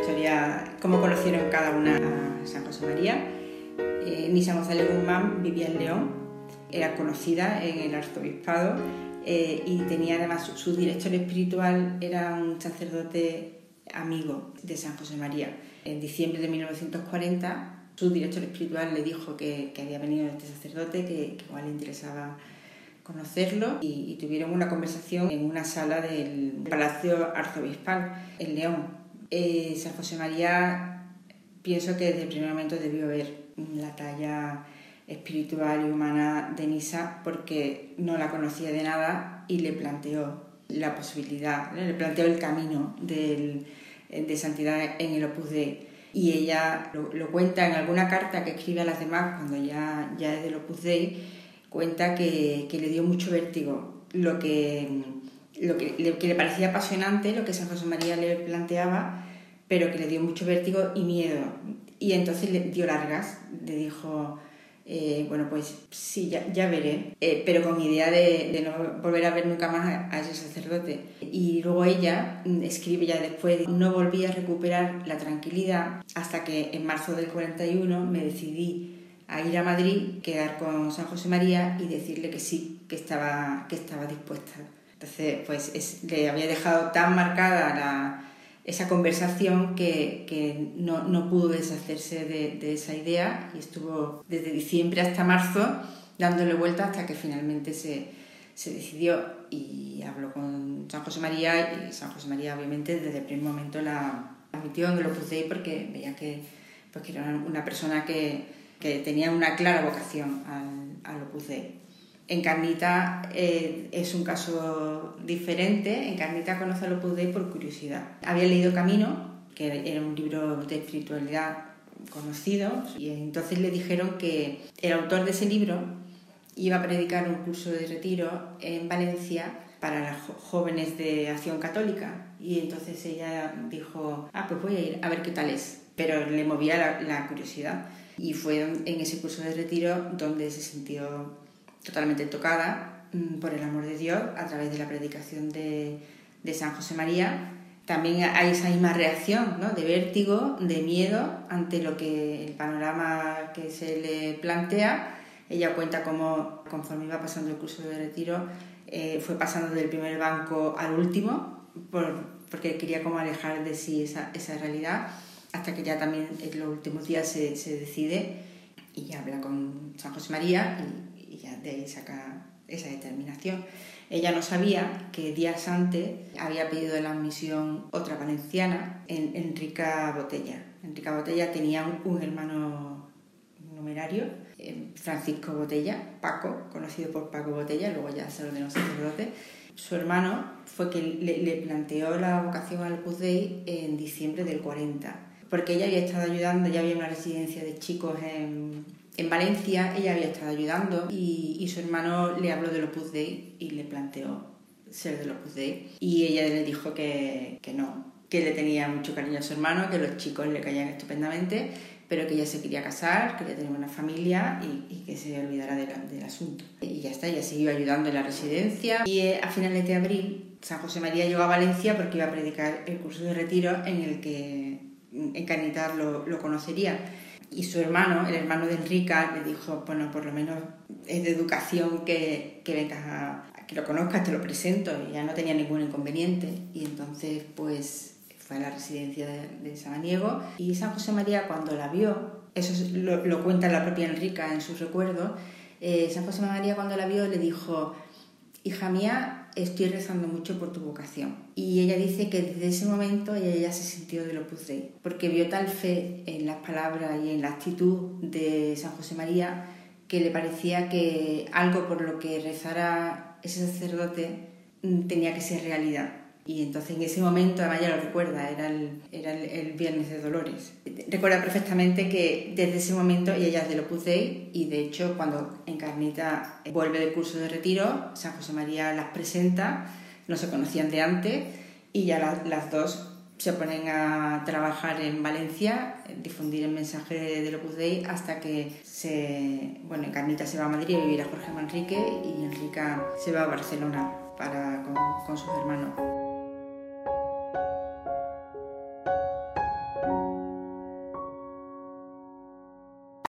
historia, cómo conocieron cada una a San José María. Eh, Nisa González Guzmán vivía en León, era conocida en el arzobispado eh, y tenía además su, director espiritual, era un sacerdote amigo de San José María. En diciembre de 1940 su director espiritual le dijo que, había venido este sacerdote, que, igual le interesaba conocerlo y, tuvieron una conversación en una sala del Palacio Arzobispal en León. Eh, San José María pienso que desde el primer momento debió ver la talla espiritual y humana de Nisa porque no la conocía de nada y le planteó la posibilidad, le planteó el camino de santidad en el Opus Dei. Y ella lo, cuenta en alguna carta que escribe a las demás cuando ya, ya es del Opus Dei, cuenta que, le dio mucho vértigo lo que, lo que, le, parecía apasionante, lo que San José María le planteaba, pero que le dio mucho vértigo y miedo. Y entonces le dio largas, le dijo, eh, bueno, pues sí, ya, ya veré, eh, pero con idea de, de, no volver a ver nunca más a, ese sacerdote. Y luego ella mm, escribe ya después, no volví a recuperar la tranquilidad hasta que en marzo del 41 me decidí a ir a Madrid, quedar con San José María y decirle que sí, que estaba, que estaba dispuesta. Entonces, pues le había dejado tan marcada esa conversación que, no, pudo deshacerse de, esa idea y estuvo desde diciembre hasta marzo dándole vuelta hasta que finalmente se, decidió y habló con San José María y San José María obviamente desde el primer momento la admitió en el Opus Dei porque veía que, pues, que era una persona que, que tenía una clara vocación al, al Opus Dei. Encarnita eh, es un caso diferente. Encarnita conoce al Opus Dei por curiosidad. Había leído Camino, que era un libro de espiritualidad conocido, y entonces le dijeron que el autor de ese libro iba a predicar un curso de retiro en Valencia para las jóvenes de Acción Católica. Y entonces ella dijo, ah, pues voy a ir a ver qué tal es. Pero le movía la curiosidad. Y fue en ese curso de retiro donde se sintió totalmente tocada mm, por el amor de Dios a través de la predicación de, de San José María. También hay esa misma reacción ¿no? de vértigo, de miedo ante lo que el panorama que se le plantea. Ella cuenta cómo conforme iba pasando el curso de retiro eh, fue pasando del primer banco al último por, porque quería como alejar de sí esa, esa realidad hasta que ya también en los últimos días se, se decide y habla con San José María y, y, ya de ahí saca esa determinación. Ella no sabía que días antes había pedido la admisión otra valenciana, en, Enrica Botella. Enrica Botella tenía un, hermano numerario, eh, Francisco Botella, Paco, conocido por Paco Botella, luego ya se ordenó sacerdote. Su hermano fue quien le, le planteó la vocación al Opus en diciembre del 40 porque ella había estado ayudando, ya había una residencia de chicos en, en Valencia, ella había estado ayudando y, y, su hermano le habló del Opus Dei y le planteó ser del Opus Dei y ella le dijo que, que no, que le tenía mucho cariño a su hermano, que los chicos le caían estupendamente, pero que ella se quería casar, quería tener una familia y, y que se olvidara del, del, asunto. Y ya está, ella siguió ayudando en la residencia y eh, a finales de abril San José María llegó a Valencia porque iba a predicar el curso de retiro en el que Encarnitar lo, lo conocería. Y su hermano, el hermano de Enrica, le dijo, bueno, por lo menos es de educación que, que vengas a, que lo conozcas, te lo presento. Y ya no tenía ningún inconveniente. Y entonces, pues, fue a la residencia de, de Samaniego. Y San José María, cuando la vio, eso lo, lo cuenta la propia Enrica en sus recuerdos, eh, San José María cuando la vio le dijo, hija mía, estoy rezando mucho por tu vocación. Y ella dice que desde ese momento ella ya se sintió de Opus Dei, porque vio tal fe en las palabras y en la actitud de San José María que le parecía que algo por lo que rezara ese sacerdote mm, tenía que ser realidad. Y entonces en ese momento, además ya lo recuerda, era el, era el, Viernes de Dolores. Recuerda perfectamente que desde ese momento ella es de Opus Dei y de hecho cuando Encarnita vuelve del curso de retiro, San José María las presenta, no se conocían de antes y ya las dos se ponen a trabajar en Valencia, difundir el mensaje de Opus Dei hasta que se, bueno, Encarnita se va a Madrid a vivir a Jorge Manrique y Enrica se va a Barcelona para, con, con sus hermanos.